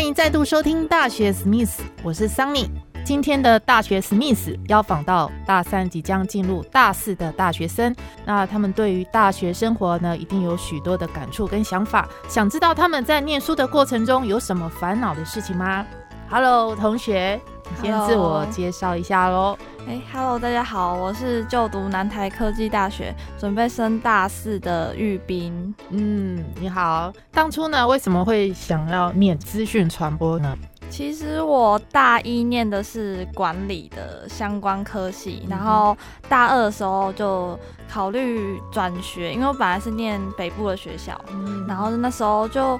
欢迎再度收听大学史密斯，我是桑尼。今天的大学史密斯要访到大三即将进入大四的大学生，那他们对于大学生活呢，一定有许多的感触跟想法。想知道他们在念书的过程中有什么烦恼的事情吗？Hello，同学，先自我介绍一下喽。哎，Hello，大家好，我是就读南台科技大学，准备升大四的玉斌。嗯，你好。当初呢，为什么会想要念资讯传播呢？其实我大一念的是管理的相关科系，然后大二的时候就考虑转学，因为我本来是念北部的学校，然后那时候就。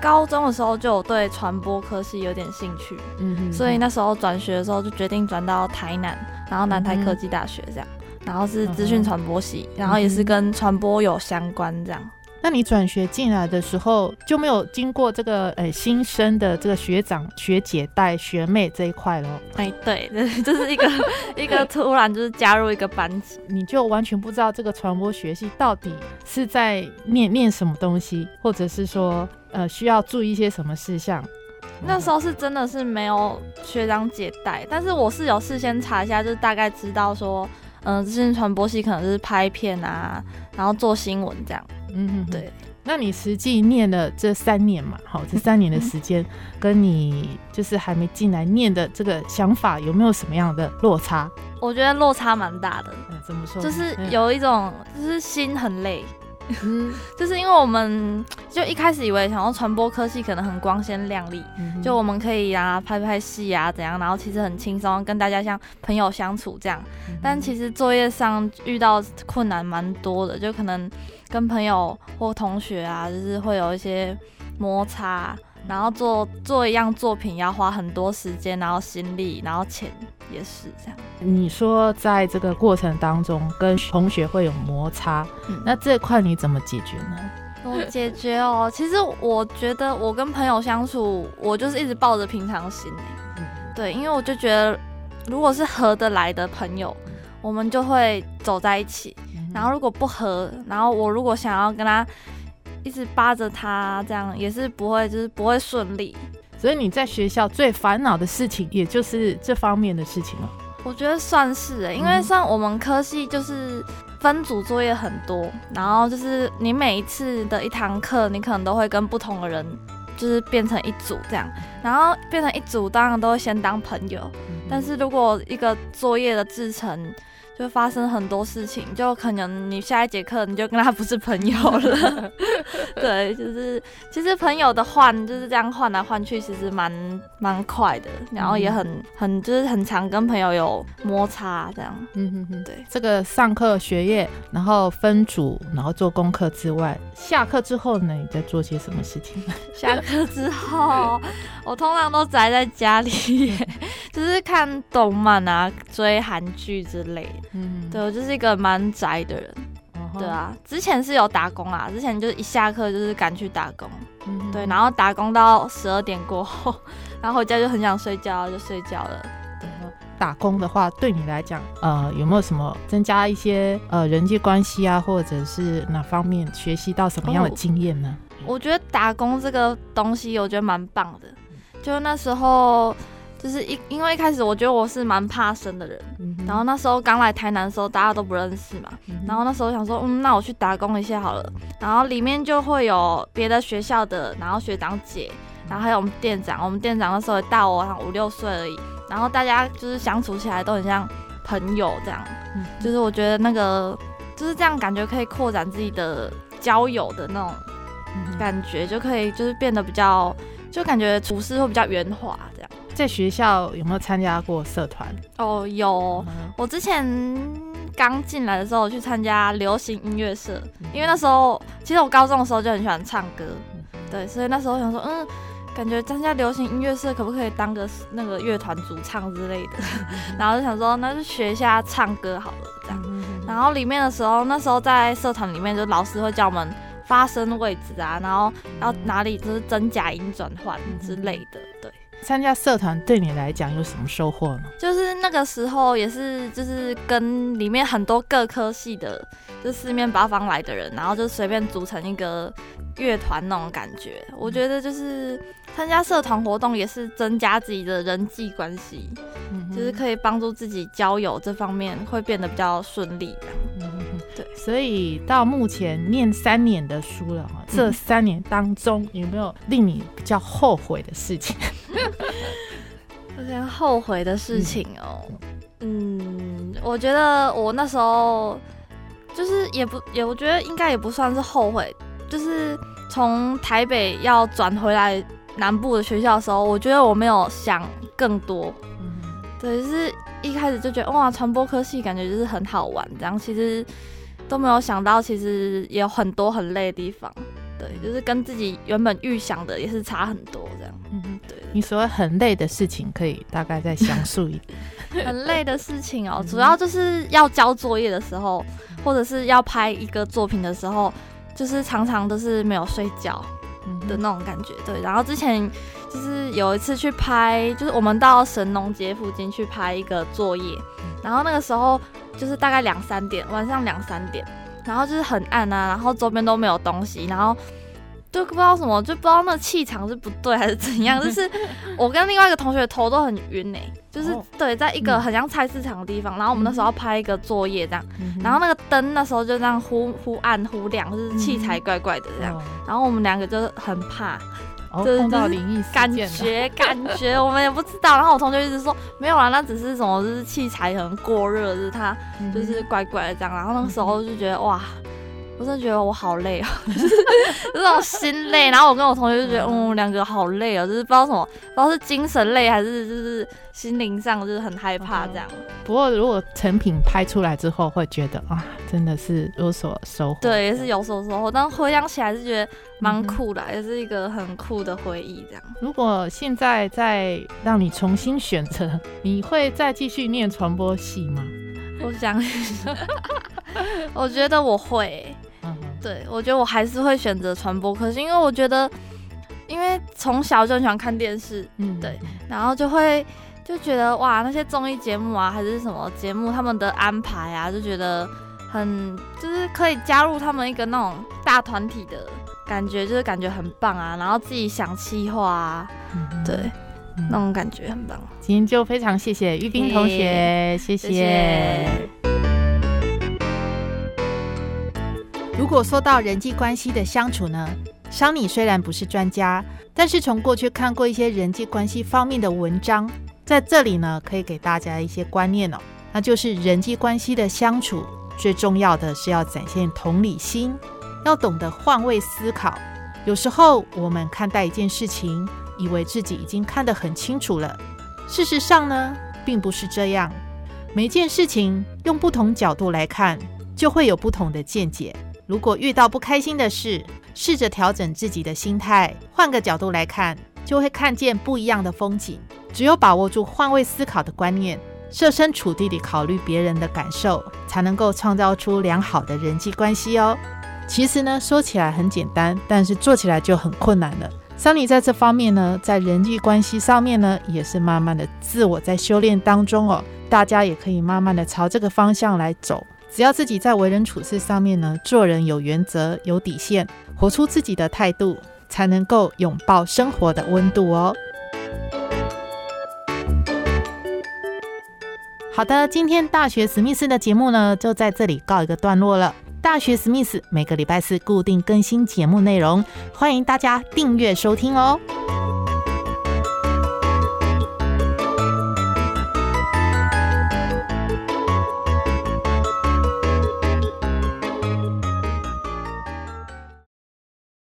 高中的时候就有对传播科系有点兴趣，嗯，所以那时候转学的时候就决定转到台南，然后南台科技大学这样，然后是资讯传播系，然后也是跟传播有相关这样。那你转学进来的时候就没有经过这个诶新生的这个学长学姐带学妹这一块喽？哎，对，就是一个 一个突然就是加入一个班级，你就完全不知道这个传播学系到底是在念念什么东西，或者是说。呃，需要注意一些什么事项？那时候是真的是没有学长姐带，但是我是有事先查一下，就是大概知道说，嗯，资讯传播系可能是拍片啊，然后做新闻这样。嗯，对。那你实际念了这三年嘛？好，这三年的时间，跟你就是还没进来念的这个想法，有没有什么样的落差？我觉得落差蛮大的。怎么说？就是有一种，就是心很累。嗯，就是因为我们就一开始以为想要传播科系可能很光鲜亮丽，就我们可以啊拍拍戏啊怎样，然后其实很轻松，跟大家像朋友相处这样。但其实作业上遇到困难蛮多的，就可能跟朋友或同学啊，就是会有一些摩擦。然后做做一样作品要花很多时间，然后心力，然后钱也是这样。你说在这个过程当中跟同学会有摩擦，那这块你怎么解决呢？我解决哦，其实我觉得我跟朋友相处，我就是一直抱着平常心嗯，对，因为我就觉得如果是合得来的朋友，我们就会走在一起。然后如果不合，然后我如果想要跟他。一直扒着他，这样也是不会，就是不会顺利。所以你在学校最烦恼的事情，也就是这方面的事情了。我觉得算是诶，因为像我们科系就是分组作业很多，然后就是你每一次的一堂课，你可能都会跟不同的人，就是变成一组这样。然后变成一组，当然都会先当朋友。但是如果一个作业的制成，就发生很多事情，就可能你下一节课你就跟他不是朋友了。对，就是其实朋友的换就是这样换来换去，其实蛮蛮快的，然后也很很就是很常跟朋友有摩擦这样。嗯哼哼，对，这个上课学业，然后分组，然后做功课之外，下课之后呢，你在做些什么事情？下课之后，我通常都宅在家里，就是看动漫啊，追韩剧之类的。嗯，对我就是一个蛮宅的人，对啊，之前是有打工啊，之前就是一下课就是赶去打工，嗯对，然后打工到十二点过后，然后回家就很想睡觉，就睡觉了。打工的话，对你来讲，呃，有没有什么增加一些呃人际关系啊，或者是哪方面学习到什么样的经验呢？我觉得打工这个东西，我觉得蛮棒的，就那时候。就是一，因为一开始我觉得我是蛮怕生的人，然后那时候刚来台南的时候，大家都不认识嘛，然后那时候想说，嗯，那我去打工一下好了，然后里面就会有别的学校的，然后学长姐，然后还有我们店长，我们店长那时候大我好像五六岁而已，然后大家就是相处起来都很像朋友这样，就是我觉得那个就是这样感觉可以扩展自己的交友的那种感觉，就可以就是变得比较，就感觉处事会比较圆滑。在学校有没有参加过社团？哦，有。我之前刚进来的时候我去参加流行音乐社，因为那时候其实我高中的时候就很喜欢唱歌，对，所以那时候想说，嗯，感觉参加流行音乐社可不可以当个那个乐团主唱之类的，然后就想说那就学一下唱歌好了这样。然后里面的时候，那时候在社团里面，就老师会叫我们发声位置啊，然后要哪里就是真假音转换之类的，对。参加社团对你来讲有什么收获呢？就是那个时候也是，就是跟里面很多各科系的，就四面八方来的人，然后就随便组成一个乐团那种感觉。我觉得就是参加社团活动也是增加自己的人际关系，就是可以帮助自己交友这方面会变得比较顺利。嗯对，所以到目前念三年的书了哈，这三年当中有没有令你比较后悔的事情？有点后悔的事情哦，嗯，我觉得我那时候就是也不也，我觉得应该也不算是后悔，就是从台北要转回来南部的学校的时候，我觉得我没有想更多，对，就是一开始就觉得哇，传播科系感觉就是很好玩，这样其实。都没有想到，其实也有很多很累的地方，对，就是跟自己原本预想的也是差很多这样。你所谓很累的事情，可以大概再详述一点。很累的事情哦，主要就是要交作业的时候，或者是要拍一个作品的时候，就是常常都是没有睡觉的那种感觉。对，然后之前就是有一次去拍，就是我们到神农街附近去拍一个作业，然后那个时候。就是大概两三点，晚上两三点，然后就是很暗啊，然后周边都没有东西，然后就不知道什么，就不知道那气场是不对还是怎样。就是我跟另外一个同学头都很晕哎，就是对，在一个很像菜市场的地方，然后我们那时候拍一个作业这样，然后那个灯那时候就这样忽忽暗忽亮，就是器材怪怪的这样，然后我们两个就很怕。碰到灵异感觉感觉我们也不知道，然后我同学一直说没有啊，那只是什么，就是器材可能过热，就是它就是怪怪的这样。然后那个时候就觉得哇，我真的觉得我好累啊，就是那种心累。然后我跟我同学就觉得，嗯，两个好累啊，就是不知道什么，不知道是精神累还是就是心灵上就是很害怕这样。不过如果成品拍出来之后，会觉得啊，真的是有所收获。对，也是有所收获。但回想起来是觉得。蛮酷的，也是一个很酷的回忆。这样，如果现在再让你重新选择，你会再继续念传播系吗？我想，我觉得我会。对，我觉得我还是会选择传播，可是因为我觉得，因为从小就很喜欢看电视，嗯，对，然后就会就觉得哇，那些综艺节目啊，还是什么节目，他们的安排啊，就觉得很就是可以加入他们一个那种大团体的。感觉就是感觉很棒啊，然后自己想气话啊，对，那种感觉很棒。今天就非常谢谢玉斌同学，谢谢。如果说到人际关系的相处呢，桑尼虽然不是专家，但是从过去看过一些人际关系方面的文章，在这里呢可以给大家一些观念哦，那就是人际关系的相处最重要的是要展现同理心。要懂得换位思考，有时候我们看待一件事情，以为自己已经看得很清楚了，事实上呢，并不是这样。每件事情用不同角度来看，就会有不同的见解。如果遇到不开心的事，试着调整自己的心态，换个角度来看，就会看见不一样的风景。只有把握住换位思考的观念，设身处地地考虑别人的感受，才能够创造出良好的人际关系哦。其实呢，说起来很简单，但是做起来就很困难了。桑尼在这方面呢，在人际关系上面呢，也是慢慢的自我在修炼当中哦。大家也可以慢慢的朝这个方向来走。只要自己在为人处事上面呢，做人有原则、有底线，活出自己的态度，才能够拥抱生活的温度哦。好的，今天大学史密斯的节目呢，就在这里告一个段落了。大学史密斯每个礼拜四固定更新节目内容，欢迎大家订阅收听哦。